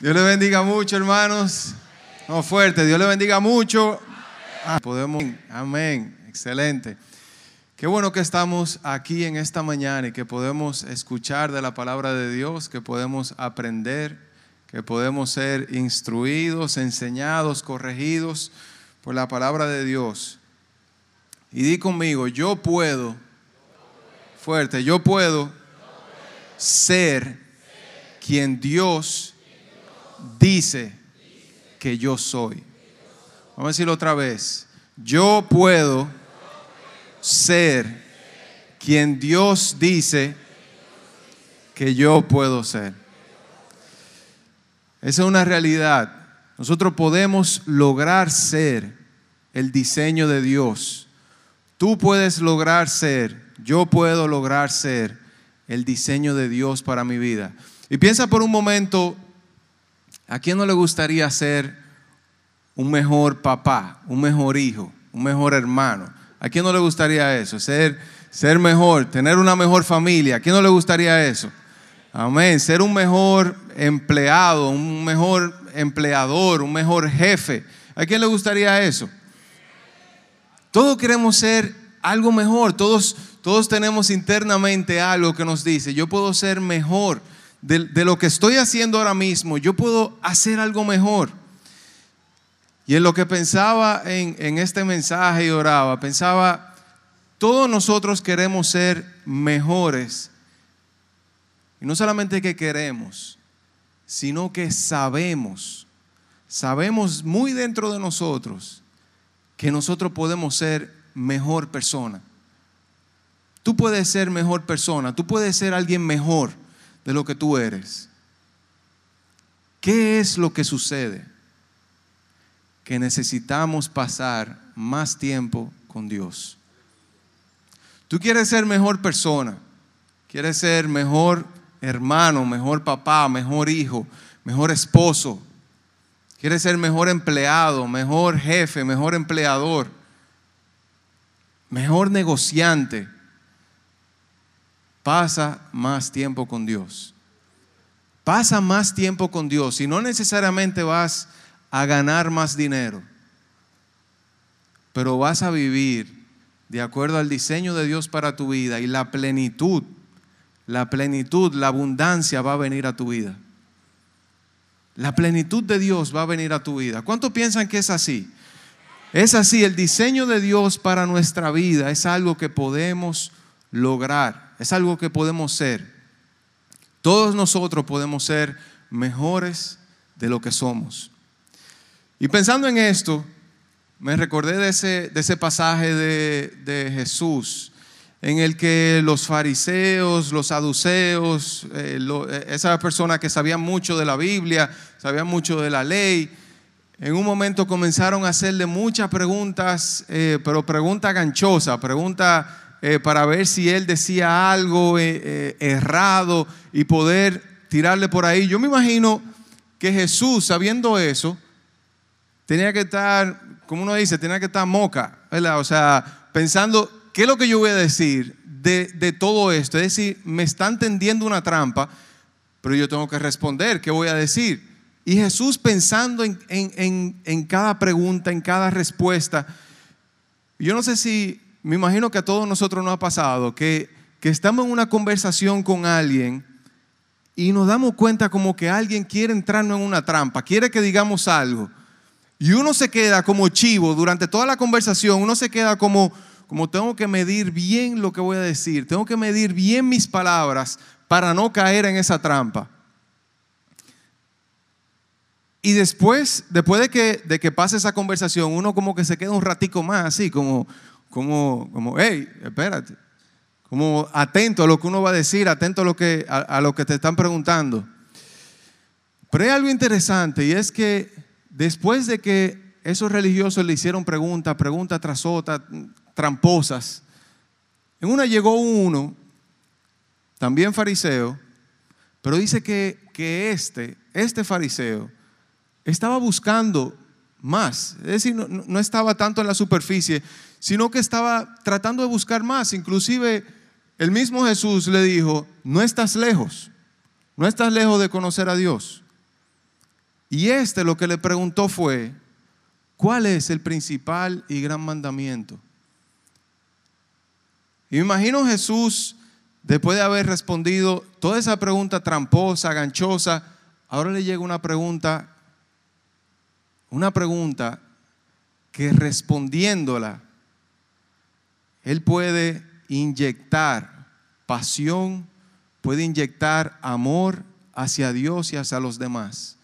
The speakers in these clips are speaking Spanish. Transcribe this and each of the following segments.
Dios le bendiga mucho, hermanos. No, fuerte. Dios le bendiga mucho. Ah, podemos. Amén. Excelente. Qué bueno que estamos aquí en esta mañana y que podemos escuchar de la palabra de Dios, que podemos aprender, que podemos ser instruidos, enseñados, corregidos por la palabra de Dios. Y di conmigo, yo puedo, fuerte, yo puedo ser quien Dios dice que yo soy. Vamos a decirlo otra vez. Yo puedo ser quien Dios dice que yo puedo ser. Esa es una realidad. Nosotros podemos lograr ser el diseño de Dios. Tú puedes lograr ser, yo puedo lograr ser el diseño de Dios para mi vida. Y piensa por un momento, ¿a quién no le gustaría ser un mejor papá, un mejor hijo, un mejor hermano? ¿A quién no le gustaría eso? Ser, ser mejor, tener una mejor familia. ¿A quién no le gustaría eso? Amén. Ser un mejor empleado, un mejor empleador, un mejor jefe. ¿A quién le gustaría eso? Todos queremos ser algo mejor. Todos, todos tenemos internamente algo que nos dice, yo puedo ser mejor de, de lo que estoy haciendo ahora mismo. Yo puedo hacer algo mejor. Y en lo que pensaba en, en este mensaje y oraba, pensaba, todos nosotros queremos ser mejores. Y no solamente que queremos, sino que sabemos, sabemos muy dentro de nosotros que nosotros podemos ser mejor persona. Tú puedes ser mejor persona, tú puedes ser alguien mejor de lo que tú eres. ¿Qué es lo que sucede? que necesitamos pasar más tiempo con Dios. Tú quieres ser mejor persona, quieres ser mejor hermano, mejor papá, mejor hijo, mejor esposo, quieres ser mejor empleado, mejor jefe, mejor empleador, mejor negociante. Pasa más tiempo con Dios. Pasa más tiempo con Dios y no necesariamente vas a ganar más dinero, pero vas a vivir de acuerdo al diseño de Dios para tu vida y la plenitud, la plenitud, la abundancia va a venir a tu vida. La plenitud de Dios va a venir a tu vida. ¿Cuántos piensan que es así? Es así, el diseño de Dios para nuestra vida es algo que podemos lograr, es algo que podemos ser. Todos nosotros podemos ser mejores de lo que somos. Y pensando en esto, me recordé de ese, de ese pasaje de, Jesús, en el que los fariseos, los saduceos, eh, eh, esas personas que sabían mucho de la Biblia, sabían mucho de la ley, en un momento comenzaron a hacerle muchas preguntas, eh, pero preguntas ganchosas, preguntas para ver si él decía algo errado y poder tirarle por ahí. Yo me imagino que Jesús, sabiendo eso, tenía que estar, como uno dice, tenía que estar moca, ¿verdad? O sea, pensando, ¿qué es lo que yo voy a decir de, todo esto? Es decir, me están tendiendo una trampa, pero yo tengo que responder, ¿qué voy a decir? Y Jesús pensando en, en, cada pregunta, en cada respuesta, yo no sé si, me imagino que a todos nosotros nos ha pasado, que, estamos en una conversación con alguien y nos damos cuenta como que alguien quiere entrarnos en una trampa, quiere que digamos algo. Y uno se queda como chivo durante toda la conversación, uno se queda como, como tengo que medir bien lo que voy a decir, tengo que medir bien mis palabras para no caer en esa trampa. Y después, después de que, de que pase esa conversación, uno como que se queda un ratico más así, como, como, como, hey, espérate, como atento a lo que uno va a decir, atento a lo que, a lo que te están preguntando. Pero hay algo interesante y es que Después de que esos religiosos le hicieron preguntas, preguntas tras otras, tramposas, en una llegó uno, también fariseo, pero dice que, que este, este fariseo, estaba buscando más. Es decir, no, no, estaba tanto en la superficie, sino que estaba tratando de buscar más. Inclusive el mismo Jesús le dijo, no estás lejos, no estás lejos de conocer a Dios. Y este lo que le preguntó fue, ¿cuál es el principal y gran mandamiento? Y me imagino Jesús, después de haber respondido toda esa pregunta tramposa, ganchosa, ahora le llega una pregunta, una pregunta que respondiéndola, Él puede inyectar pasión, puede inyectar amor hacia Dios y hacia los demás.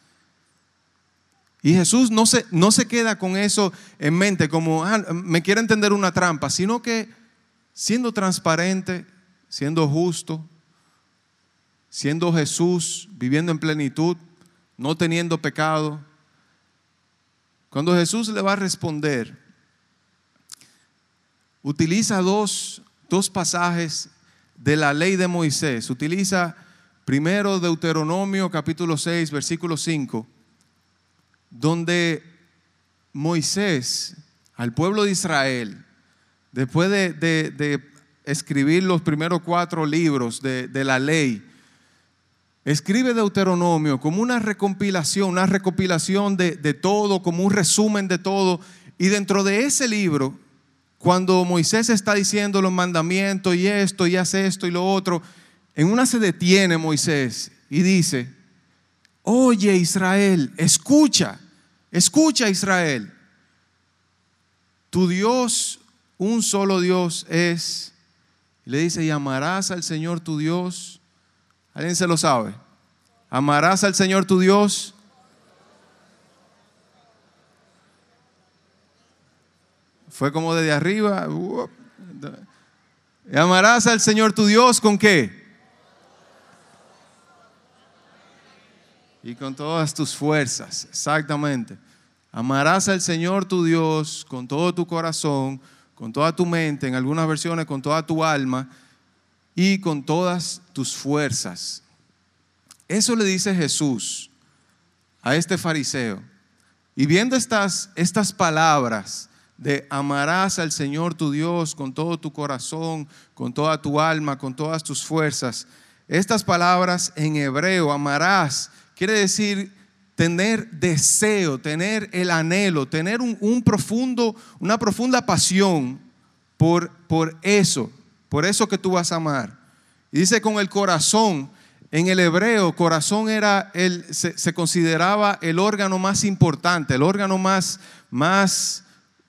Y Jesús no se, no se queda con eso en mente, como ah, me quiere entender una trampa, sino que siendo transparente, siendo justo, siendo Jesús, viviendo en plenitud, no teniendo pecado. Cuando Jesús le va a responder, utiliza dos, dos pasajes de la ley de Moisés. Utiliza primero Deuteronomio capítulo 6, versículo 5, donde Moisés al pueblo de Israel, después de, escribir los primeros cuatro libros de, de la ley, escribe Deuteronomio como una recompilación, una recopilación de, de, todo, como un resumen de todo. Y dentro de ese libro cuando Moisés está diciendo los mandamientos y esto y hace esto y lo otro, en una se detiene Moisés y dice, oye Israel, escucha, escucha Israel, tu Dios, un solo Dios es, le dice, y amarás al Señor tu Dios, ¿alguien se lo sabe? Amarás al Señor tu Dios Fue como desde arriba. amarás al Señor tu Dios con qué? Y con todas tus fuerzas, exactamente. Amarás al Señor tu Dios con todo tu corazón, con toda tu mente, en algunas versiones con toda tu alma y con todas tus fuerzas. Eso le dice Jesús a este fariseo. Y viendo estas, estas palabras, de amarás al Señor tu Dios con todo tu corazón, con toda tu alma, con todas tus fuerzas. Estas palabras en hebreo, amarás, quiere decir tener deseo, tener el anhelo, tener un, profundo, una profunda pasión por, por eso, por eso que tú vas a amar. Y dice con el corazón, en el hebreo, corazón era el, se, se consideraba el órgano más importante, el órgano más, más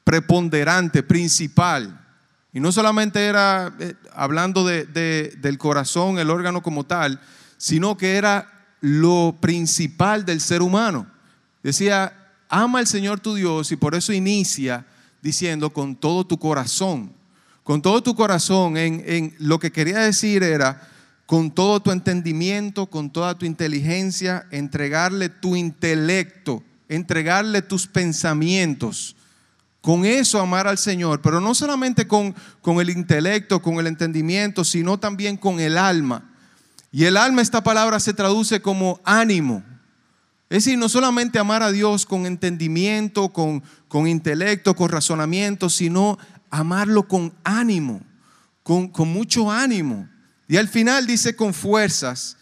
preponderante, principal. Y no solamente era eh, hablando de, del corazón, el órgano como tal, sino que era lo principal del ser humano. Decía, ama al Señor tu Dios y por eso inicia diciendo con todo tu corazón. Con todo tu corazón, en, en lo que quería decir era, con todo tu entendimiento, con toda tu inteligencia, entregarle tu intelecto, entregarle tus pensamientos con eso amar al Señor, pero no solamente con, con el intelecto, con el entendimiento, sino también con el alma. Y el alma, esta palabra se traduce como ánimo. Es decir, no solamente amar a Dios con entendimiento, con, con intelecto, con razonamiento, sino amarlo con ánimo, con, con mucho ánimo. Y al final dice con fuerzas,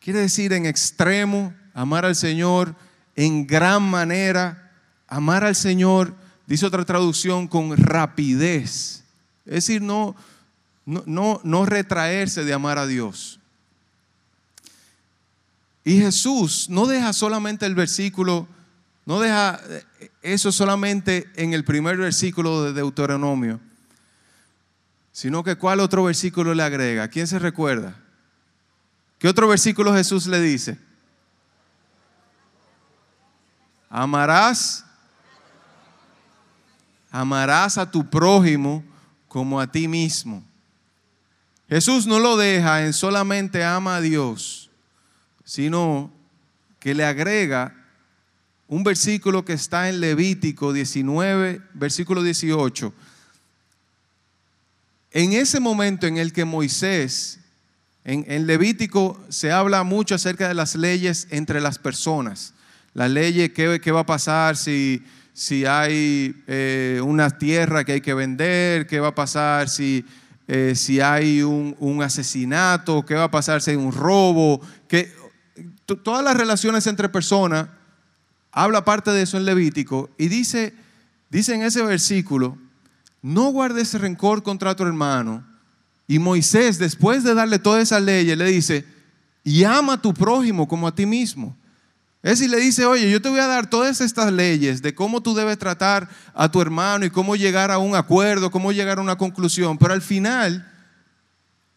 quiere decir en extremo, amar al Señor en gran manera, amar al Señor dice otra traducción, con rapidez. Es decir, no, no, no, retraerse de amar a Dios. Y Jesús no deja solamente el versículo, no deja eso solamente en el primer versículo de Deuteronomio, sino que cuál otro versículo le agrega. ¿Quién se recuerda? ¿Qué otro versículo Jesús le dice? Amarás amarás a tu prójimo como a ti mismo. Jesús no lo deja en solamente ama a Dios, sino que le agrega un versículo que está en Levítico 19, versículo 18. En ese momento en el que Moisés, en, Levítico se habla mucho acerca de las leyes entre las personas. La ley, ¿qué, qué va a pasar si si hay eh, una tierra que hay que vender, qué va a pasar si, eh, si hay un, asesinato, qué va a pasar si hay un robo, que todas las relaciones entre personas habla parte de eso en Levítico y dice, dice en ese versículo, no guardes rencor contra tu hermano. Y Moisés, después de darle todas esas leyes, le dice, y ama a tu prójimo como a ti mismo. Es decir, le dice, oye, yo te voy a dar todas estas leyes de cómo tú debes tratar a tu hermano y cómo llegar a un acuerdo, cómo llegar a una conclusión, pero al final,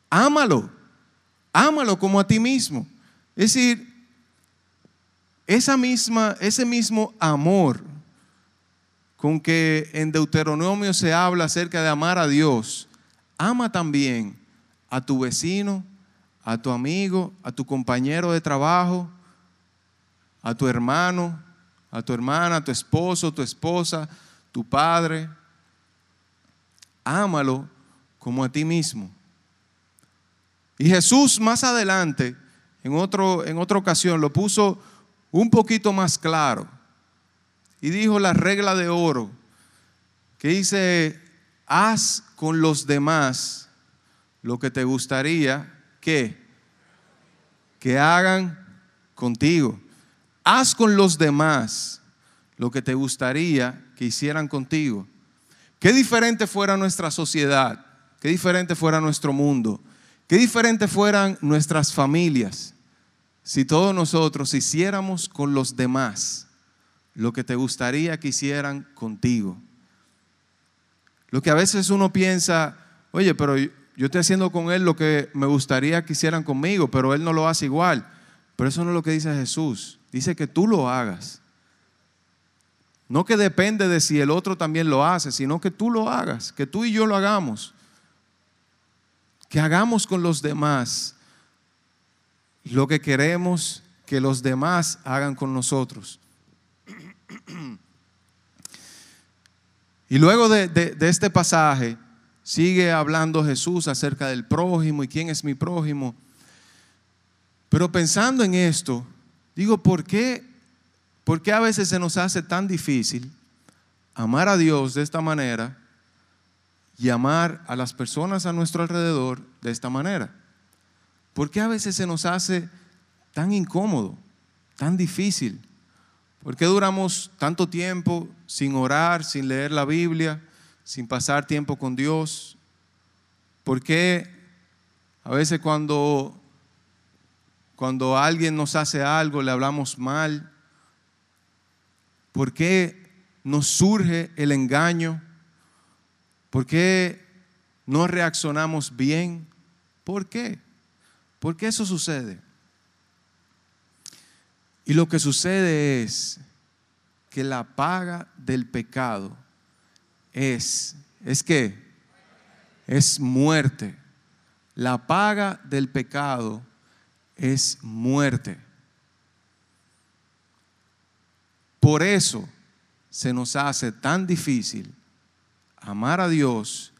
ámalo, ámalo como a ti mismo. Es decir, esa misma, ese mismo amor con que en Deuteronomio se habla acerca de amar a Dios, ama también a tu vecino, a tu amigo, a tu compañero de trabajo, a tu hermano, a tu hermana, a tu esposo, tu esposa, tu padre. Ámalo como a ti mismo. Y Jesús más adelante, en, otro, en otra ocasión, lo puso un poquito más claro. Y dijo la regla de oro, que dice, haz con los demás lo que te gustaría que, que hagan contigo. Haz con los demás lo que te gustaría que hicieran contigo. Qué diferente fuera nuestra sociedad, qué diferente fuera nuestro mundo, qué diferente fueran nuestras familias si todos nosotros hiciéramos con los demás lo que te gustaría que hicieran contigo. Lo que a veces uno piensa, oye, pero yo estoy haciendo con él lo que me gustaría que hicieran conmigo, pero él no lo hace igual. Pero eso no es lo que dice Jesús. Dice que tú lo hagas. No que depende de si el otro también lo hace, sino que tú lo hagas, que tú y yo lo hagamos. Que hagamos con los demás lo que queremos que los demás hagan con nosotros. Y luego de, este pasaje sigue hablando Jesús acerca del prójimo y quién es mi prójimo. Pero pensando en esto, Digo, ¿por qué, ¿por qué a veces se nos hace tan difícil amar a Dios de esta manera y amar a las personas a nuestro alrededor de esta manera? ¿Por qué a veces se nos hace tan incómodo, tan difícil? ¿Por qué duramos tanto tiempo sin orar, sin leer la Biblia, sin pasar tiempo con Dios? ¿Por qué a veces cuando cuando alguien nos hace algo, le hablamos mal. ¿Por qué nos surge el engaño? ¿Por qué no reaccionamos bien? ¿Por qué? ¿Por qué eso sucede? Y lo que sucede es que la paga del pecado es, ¿es qué? Es muerte. La paga del pecado es muerte. Por eso se nos hace tan difícil amar a Dios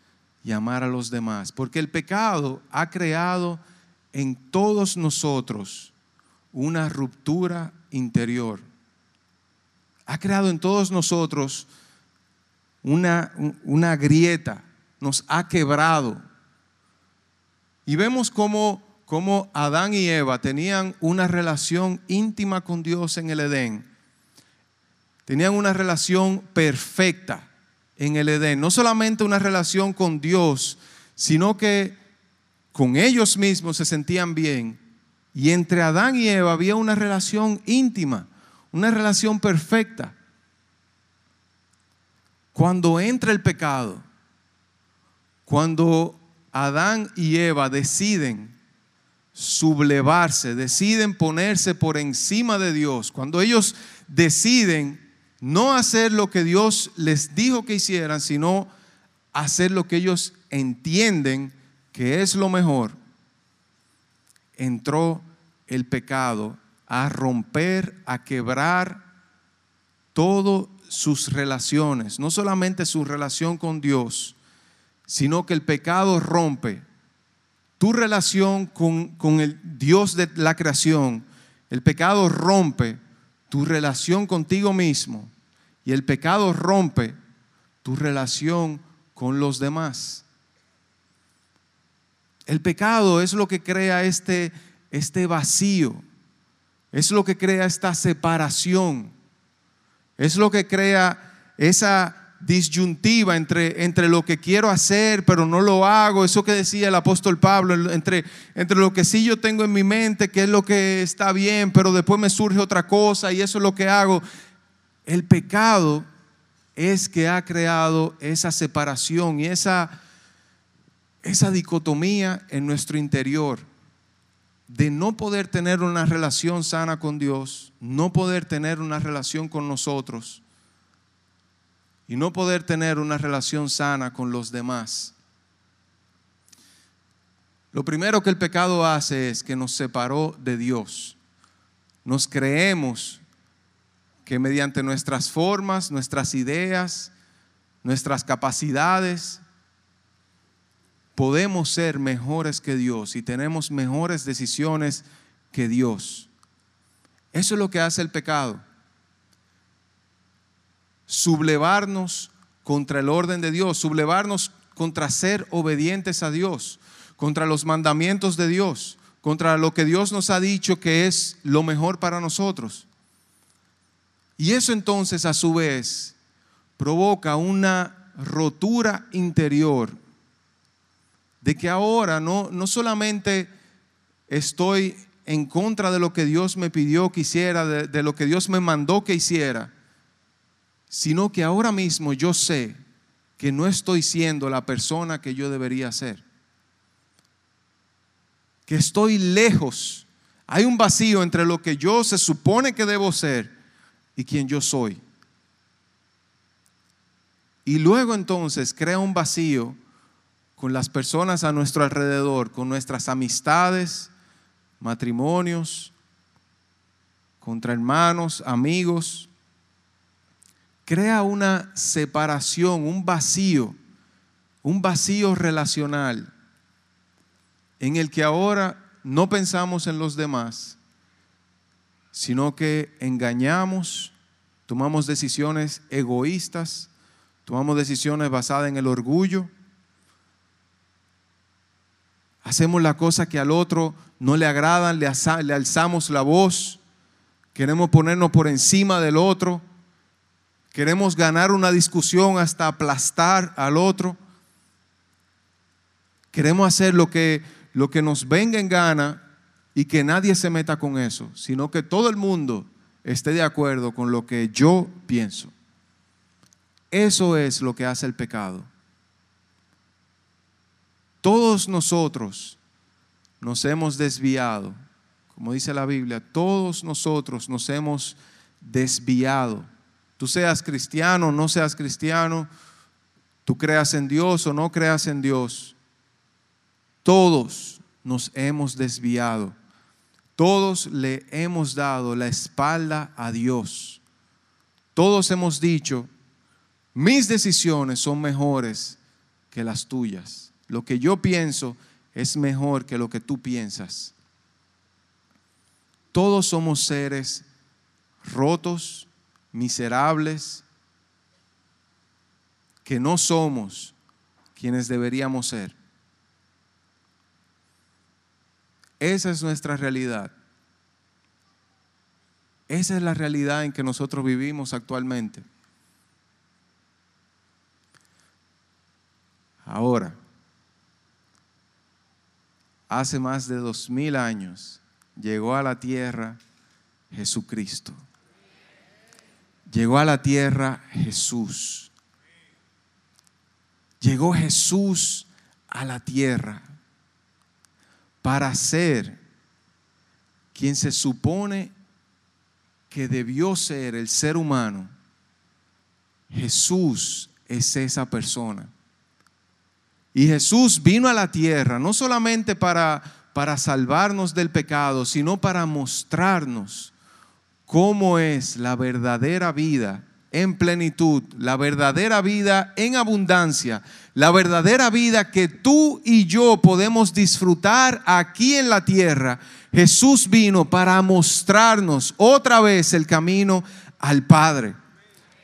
y amar a los demás, porque el pecado ha creado en todos nosotros una ruptura interior. Ha creado en todos nosotros una, una grieta, nos ha quebrado. Y vemos cómo cómo Adán y Eva tenían una relación íntima con Dios en el Edén. Tenían una relación perfecta en el Edén. No solamente una relación con Dios, sino que con ellos mismos se sentían bien. Y entre Adán y Eva había una relación íntima, una relación perfecta. Cuando entra el pecado, cuando Adán y Eva deciden sublevarse, deciden ponerse por encima de Dios, cuando ellos deciden no hacer lo que Dios les dijo que hicieran, sino hacer lo que ellos entienden que es lo mejor, entró el pecado a romper, a quebrar todas sus relaciones, no solamente su relación con Dios, sino que el pecado rompe tu relación con, el Dios de la creación, el pecado rompe tu relación contigo mismo y el pecado rompe tu relación con los demás. El pecado es lo que crea este, este vacío, es lo que crea esta separación. Es lo que crea esa disyuntiva entre, entre lo que quiero hacer, pero no lo hago. Eso que decía el apóstol Pablo, entre, entre lo que sí yo tengo en mi mente, que es lo que está bien, pero después me surge otra cosa y eso es lo que hago. El pecado es que ha creado esa separación y esa, esa dicotomía en nuestro interior de no poder tener una relación sana con Dios, no poder tener una relación con nosotros y no poder tener una relación sana con los demás. Lo primero que el pecado hace es que nos separó de Dios. Nos creemos que mediante nuestras formas, nuestras ideas, nuestras capacidades, podemos ser mejores que Dios y tenemos mejores decisiones que Dios. Eso es lo que hace el pecado sublevarnos contra el orden de Dios, sublevarnos contra ser obedientes a Dios, contra los mandamientos de Dios, contra lo que Dios nos ha dicho que es lo mejor para nosotros. Y eso entonces a su vez provoca una rotura interior de que ahora no, no solamente estoy en contra de lo que Dios me pidió que hiciera, de, de lo que Dios me mandó que hiciera, sino que ahora mismo yo sé que no estoy siendo la persona que yo debería ser. Que estoy lejos. Hay un vacío entre lo que yo se supone que debo ser y quien yo soy. Y luego entonces crea un vacío con las personas a nuestro alrededor, con nuestras amistades, matrimonios, contra hermanos, amigos, crea una separación, un vacío, un vacío relacional en el que ahora no pensamos en los demás, sino que engañamos, tomamos decisiones egoístas, tomamos decisiones basadas en el orgullo, hacemos la cosa que al otro no le agradan, le, alzamos la voz, queremos ponernos por encima del otro Queremos ganar una discusión hasta aplastar al otro. Queremos hacer lo que, lo que nos venga en gana y que nadie se meta con eso, sino que todo el mundo esté de acuerdo con lo que yo pienso. Eso es lo que hace el pecado. Todos nosotros nos hemos desviado, como dice la Biblia, todos nosotros nos hemos desviado Tú seas cristiano no seas cristiano, tú creas en Dios o no creas en Dios, todos nos hemos desviado. Todos le hemos dado la espalda a Dios. Todos hemos dicho, mis decisiones son mejores que las tuyas. Lo que yo pienso es mejor que lo que tú piensas. Todos somos seres rotos, miserables, que no somos quienes deberíamos ser. Esa es nuestra realidad. Esa es la realidad en que nosotros vivimos actualmente. Ahora, hace más de dos mil años llegó a la tierra Jesucristo llegó a la tierra Jesús. Llegó Jesús a la tierra para ser quien se supone que debió ser el ser humano. Jesús es esa persona. Y Jesús vino a la tierra no solamente para, para salvarnos del pecado, sino para mostrarnos cómo es la verdadera vida en plenitud, la verdadera vida en abundancia, la verdadera vida que tú y yo podemos disfrutar aquí en la tierra. Jesús vino para mostrarnos otra vez el camino al Padre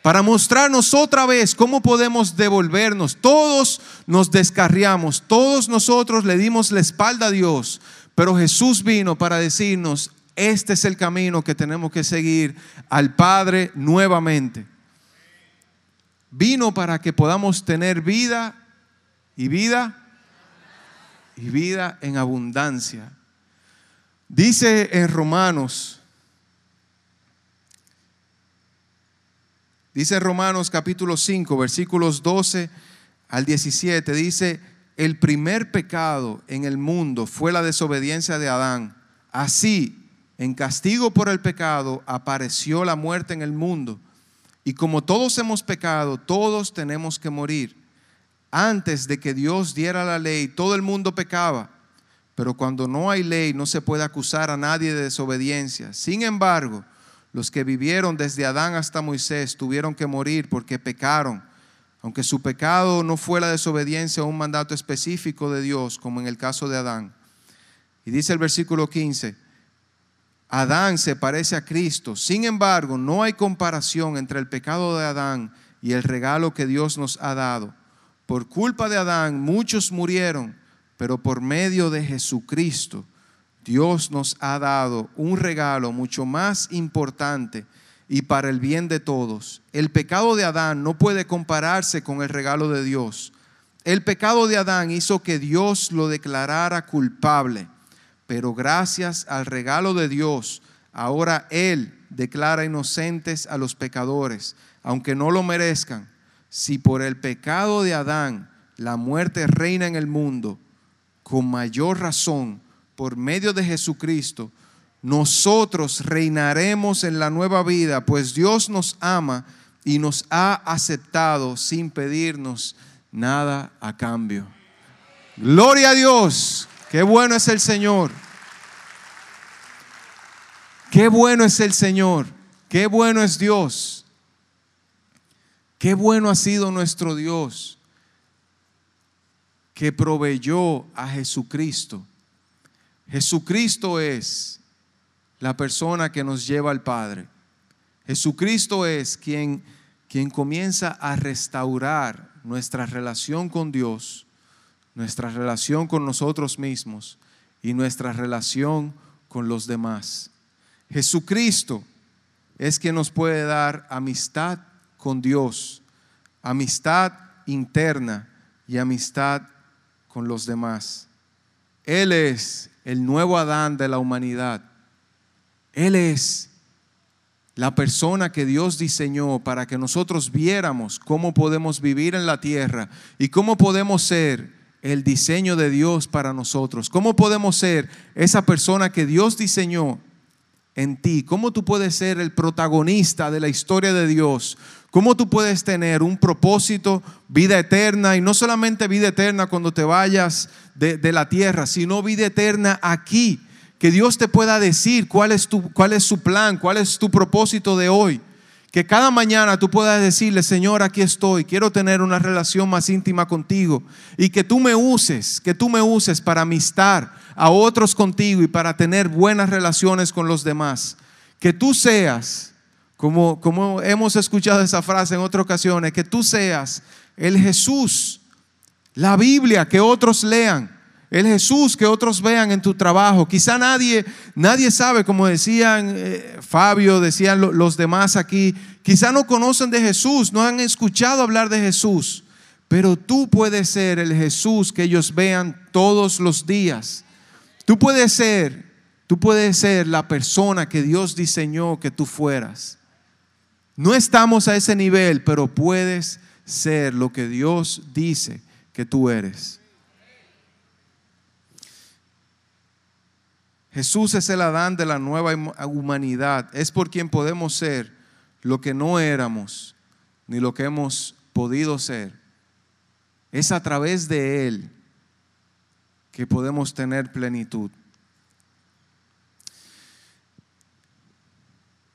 para mostrarnos otra vez cómo podemos devolvernos. Todos nos descarriamos, todos nosotros le dimos la espalda a Dios, pero Jesús vino para decirnos, Este es el camino que tenemos que seguir al Padre nuevamente. Vino para que podamos tener vida y vida y vida en abundancia. Dice en Romanos, dice Romanos capítulo 5, versículos 12 al 17, dice, el primer pecado en el mundo fue la desobediencia de Adán. Así, en castigo por el pecado, apareció la muerte en el mundo. Y como todos hemos pecado, todos tenemos que morir. Antes de que Dios diera la ley, todo el mundo pecaba. Pero cuando no hay ley, no se puede acusar a nadie de desobediencia. Sin embargo, los que vivieron desde Adán hasta Moisés tuvieron que morir porque pecaron aunque su pecado no fue la desobediencia a un mandato específico de Dios, como en el caso de Adán. Y dice el versículo 15, Adán se parece a Cristo, sin embargo, no hay comparación entre el pecado de Adán y el regalo que Dios nos ha dado. Por culpa de Adán muchos murieron, pero por medio de Jesucristo, Dios nos ha dado un regalo mucho más importante y para el bien de todos. El pecado de Adán no puede compararse con el regalo de Dios. El pecado de Adán hizo que Dios lo declarara culpable, pero gracias al regalo de Dios, ahora Él declara inocentes a los pecadores, aunque no lo merezcan. Si por el pecado de Adán la muerte reina en el mundo, con mayor razón, por medio de Jesucristo, nosotros reinaremos en la nueva vida, pues Dios nos ama y nos ha aceptado sin pedirnos nada a cambio. Gloria a Dios, qué bueno es el Señor. Qué bueno es el Señor, qué bueno es Dios. Qué bueno ha sido nuestro Dios que proveyó a Jesucristo. Jesucristo es la persona que nos lleva al Padre. Jesucristo es quien, quien comienza a restaurar nuestra relación con Dios, nuestra relación con nosotros mismos y nuestra relación con los demás. Jesucristo es quien nos puede dar amistad con Dios, amistad interna y amistad con los demás. Él es el nuevo Adán de la humanidad él es la persona que Dios diseñó para que nosotros viéramos cómo podemos vivir en la tierra y cómo podemos ser el diseño de Dios para nosotros. ¿Cómo podemos ser esa persona que Dios diseñó en ti? ¿Cómo tú puedes ser el protagonista de la historia de Dios? ¿Cómo tú puedes tener un propósito, vida eterna y no solamente vida eterna cuando te vayas de, la tierra, sino vida eterna aquí? que Dios te pueda decir cuál es, tu, cuál es su plan, cuál es tu propósito de hoy. Que cada mañana tú puedas decirle, Señor, aquí estoy, quiero tener una relación más íntima contigo. Y que tú me uses, que tú me uses para amistar a otros contigo y para tener buenas relaciones con los demás. Que tú seas, como, como hemos escuchado esa frase en otras ocasiones, que tú seas el Jesús, la Biblia, que otros lean el Jesús que otros vean en tu trabajo. Quizá nadie, nadie sabe, como decían eh, Fabio, decían los demás aquí, quizá no conocen de Jesús, no han escuchado hablar de Jesús, pero tú puedes ser el Jesús que ellos vean todos los días. Tú puedes ser, tú puedes ser la persona que Dios diseñó que tú fueras. No estamos a ese nivel, pero puedes ser lo que Dios dice que tú eres. Jesús es el Adán de la nueva humanidad. Es por quien podemos ser lo que no éramos, ni lo que hemos podido ser. Es a través de Él que podemos tener plenitud.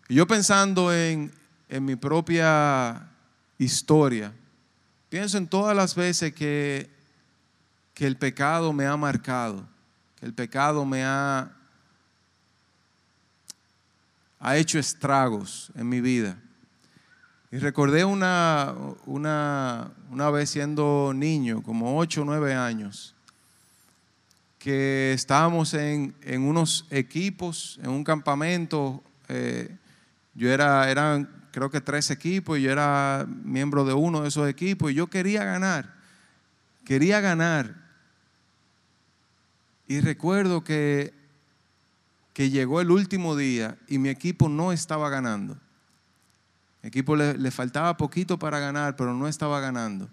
Y yo pensando en, en mi propia historia, pienso en todas las veces que, que el pecado me ha marcado, que el pecado me ha ha hecho estragos en mi vida. Y recordé una, una, una vez siendo niño, como 8 o 9 años, que estábamos en, unos equipos, en un campamento. Eh, yo era, eran creo que tres equipos y yo era miembro de uno de esos equipos y yo quería ganar, quería ganar. Y recuerdo que, que llegó el último día y mi equipo no estaba ganando. Mi equipo le, faltaba poquito para ganar, pero no estaba ganando.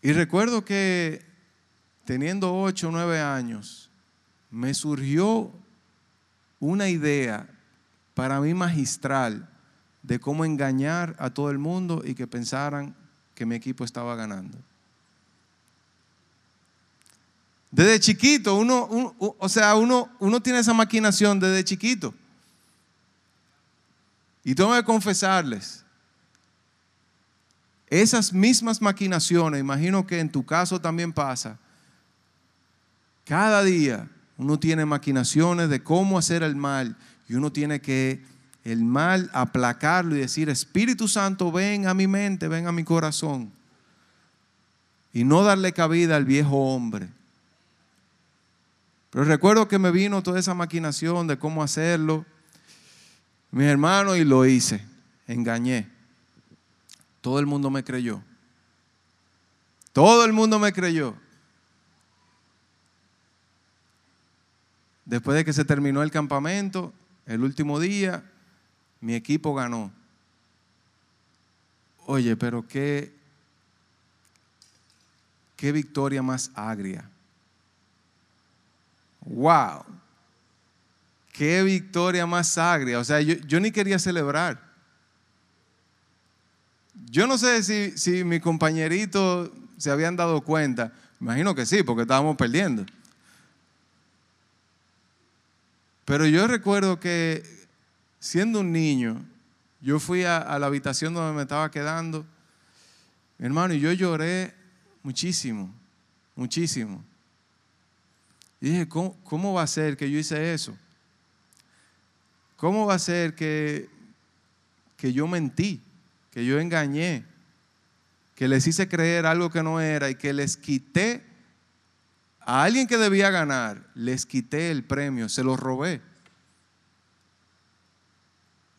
Y recuerdo que teniendo ocho o nueve años, me surgió una idea para mí magistral de cómo engañar a todo el mundo y que pensaran que mi equipo estaba ganando. Desde chiquito, uno, o sea, uno, uno tiene esa maquinación desde chiquito. Y tengo que confesarles, esas mismas maquinaciones, imagino que en tu caso también pasa, cada día uno tiene maquinaciones de cómo hacer el mal y uno tiene que el mal aplacarlo y decir, Espíritu Santo, ven a mi mente, ven a mi corazón. Y no darle cabida al viejo hombre. Pero recuerdo que me vino toda esa maquinación de cómo hacerlo. Mi hermano, y lo hice. Engañé. Todo el mundo me creyó. Todo el mundo me creyó. Después de que se terminó el campamento, el último día, mi equipo ganó. Oye, pero qué, qué victoria más agria. Wow. Qué victoria más agria. O sea, yo, ni quería celebrar. Yo no sé si, si mis compañeritos se habían dado cuenta. Imagino que sí, porque estábamos perdiendo. Pero yo recuerdo que siendo un niño, yo fui a, la habitación donde me estaba quedando, mi hermano, y yo lloré muchísimo, muchísimo. Y dije, ¿cómo, ¿cómo, va a ser que yo hice eso? ¿Cómo va a ser que, que yo mentí, que yo engañé, que les hice creer algo que no era y que les quité a alguien que debía ganar, les quité el premio, se lo robé.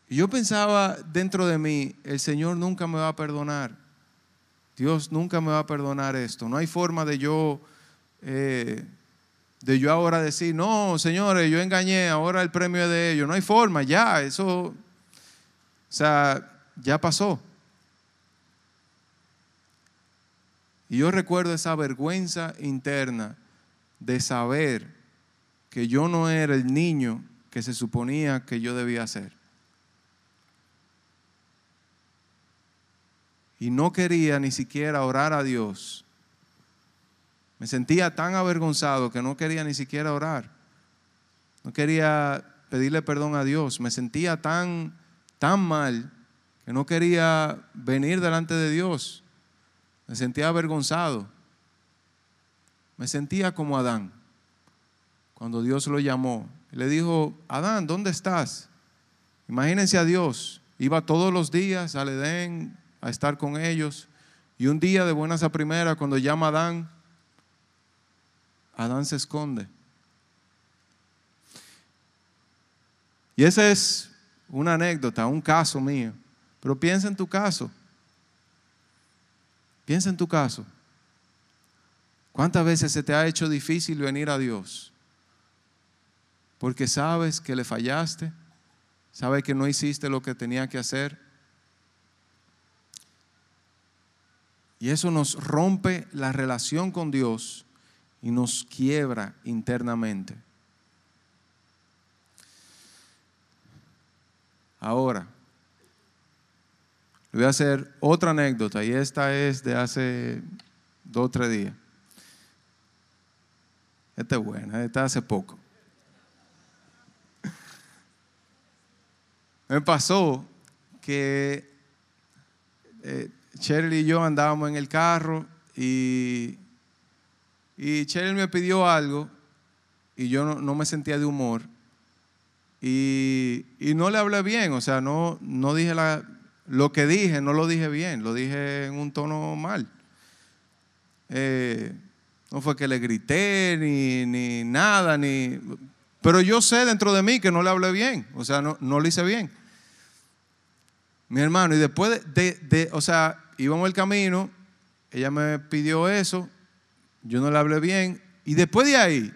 Y yo pensaba dentro de mí, el Señor nunca me va a perdonar. Dios nunca me va a perdonar esto. No hay forma de yo, eh, de yo ahora decir, no, señores, yo engañé, ahora el premio es de ellos. No hay forma, ya, eso, o sea, ya pasó. Y yo recuerdo esa vergüenza interna de saber que yo no era el niño que se suponía que yo debía ser. Y no quería ni siquiera orar a Dios. Me sentía tan avergonzado que no quería ni siquiera orar. No quería pedirle perdón a Dios. Me sentía tan, tan mal que no quería venir delante de Dios. Me sentía avergonzado. Me sentía como Adán. Cuando Dios lo llamó, le dijo, Adán, ¿dónde estás? Imagínense a Dios. Iba todos los días al Edén a estar con ellos. Y un día de buenas a primera, cuando llama a Adán, Adán se esconde. Y esa es una anécdota, un caso mío. Pero piensa en tu caso. Piensa en tu caso. ¿Cuántas veces se te ha hecho difícil venir a Dios? Porque sabes que le fallaste, sabes que no hiciste lo que tenía que hacer. Y eso nos rompe la relación con Dios y nos quiebra internamente. Ahora, voy a hacer otra anécdota y esta es de hace dos o tres días. Esta es buena, esta hace poco. Me pasó que eh, Cheryl y yo andábamos en el carro y, y Cheryl me pidió algo y yo no, me sentía de humor. Y, no le hablé bien, o sea, no, no dije la, lo que dije, no lo dije bien, lo dije en un tono mal. Eh, no fue que le grité ni, ni nada, ni... Pero yo sé dentro de mí que no le hablé bien, o sea, no, no lo hice bien. Mi hermano, y después de, de, o sea, íbamos el camino, ella me pidió eso, yo no le hablé bien, y después de ahí,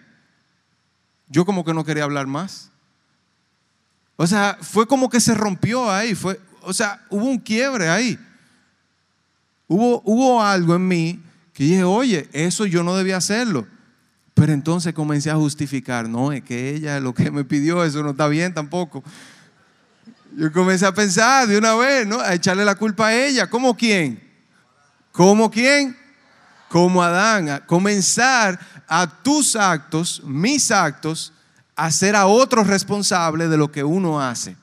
yo como que no quería hablar más. O sea, fue como que se rompió ahí, fue, o sea, hubo un quiebre ahí. Hubo, hubo algo en mí que dije, oye, eso yo no debía hacerlo. Pero entonces comencé a justificar, no, es que ella lo que me pidió, eso no está bien tampoco. Yo comencé a pensar de una vez, ¿no? A echarle la culpa a ella. ¿Cómo quién? ¿Cómo quién? Como Adán. Comenzar a tus actos, mis actos, a hacer a otros responsables de lo que uno hace.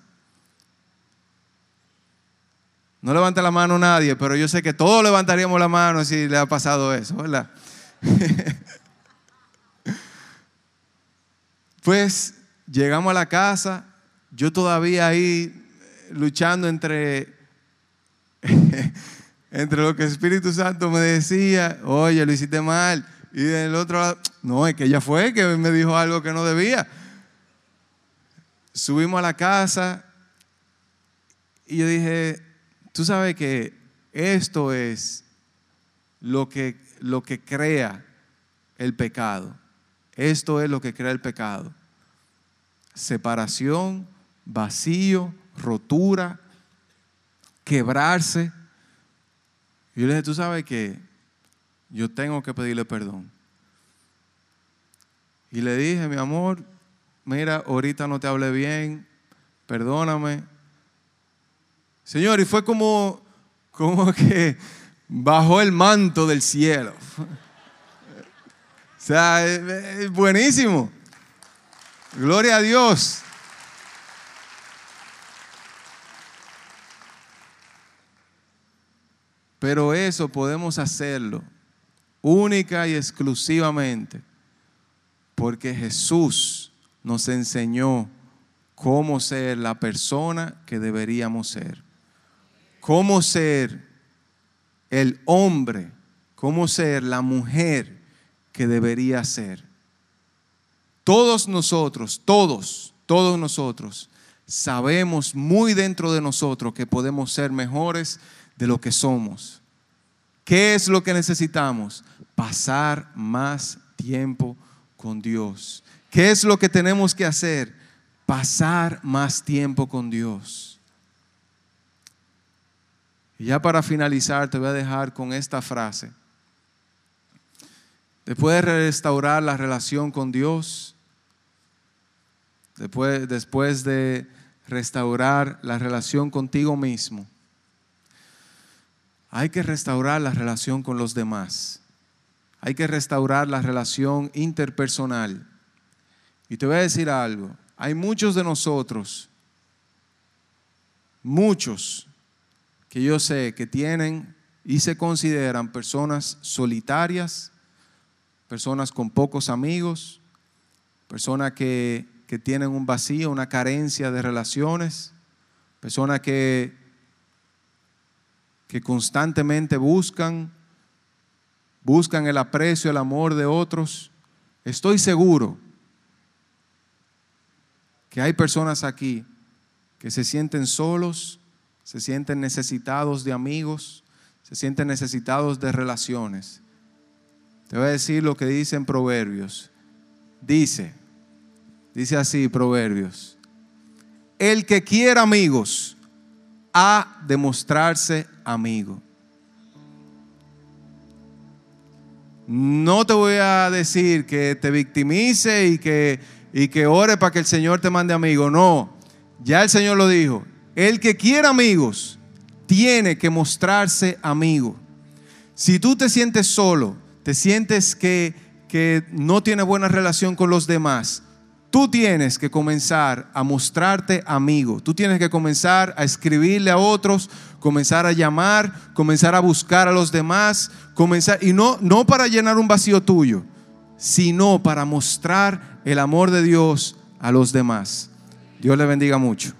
No levanta la mano nadie, pero yo sé que todos levantaríamos la mano si le ha pasado eso, ¿verdad? pues llegamos a la casa, yo todavía ahí luchando entre, entre lo que el Espíritu Santo me decía, oye, lo hiciste mal. Y del otro lado, no, es que ella fue que me dijo algo que no debía. Subimos a la casa y yo dije, Tú sabes que esto es lo que, lo que crea el pecado. Esto es lo que crea el pecado. Separación, vacío, rotura, quebrarse. Y yo le dije, tú sabes que yo tengo que pedirle perdón. Y le dije, mi amor, mira, ahorita no te hablé bien, perdóname, Señor, y fue como, como que bajó el manto del cielo. O sea, es buenísimo. Gloria a Dios. Pero eso podemos hacerlo única y exclusivamente porque Jesús nos enseñó cómo ser la persona que deberíamos ser cómo ser el hombre, cómo ser la mujer que debería ser. Todos nosotros, todos, todos nosotros, sabemos muy dentro de nosotros que podemos ser mejores de lo que somos. ¿Qué es lo que necesitamos? Pasar más tiempo con Dios. ¿Qué es lo que tenemos que hacer? Pasar más tiempo con Dios. Y ya para finalizar te voy a dejar con esta frase. Después de restaurar la relación con Dios, después, después de restaurar la relación contigo mismo, hay que restaurar la relación con los demás. Hay que restaurar la relación interpersonal. Y te voy a decir algo. Hay muchos de nosotros, muchos, que yo sé que tienen y se consideran personas solitarias, personas con pocos amigos, personas que, que tienen un vacío, una carencia de relaciones, personas que, que constantemente buscan, buscan el aprecio, el amor de otros. Estoy seguro que hay personas aquí que se sienten solos, se sienten necesitados de amigos, se sienten necesitados de relaciones. Te voy a decir lo que dice en Proverbios. Dice, dice así Proverbios, el que quiera amigos ha de mostrarse amigo. No te voy a decir que te victimice y que, y que ore para que el Señor te mande amigo. No, ya el Señor lo dijo. El que quiera amigos tiene que mostrarse amigo. Si tú te sientes solo, te sientes que, que no tienes buena relación con los demás, tú tienes que comenzar a mostrarte amigo. Tú tienes que comenzar a escribirle a otros, comenzar a llamar, comenzar a buscar a los demás, comenzar y no no para llenar un vacío tuyo, sino para mostrar el amor de Dios a los demás. Dios le bendiga mucho.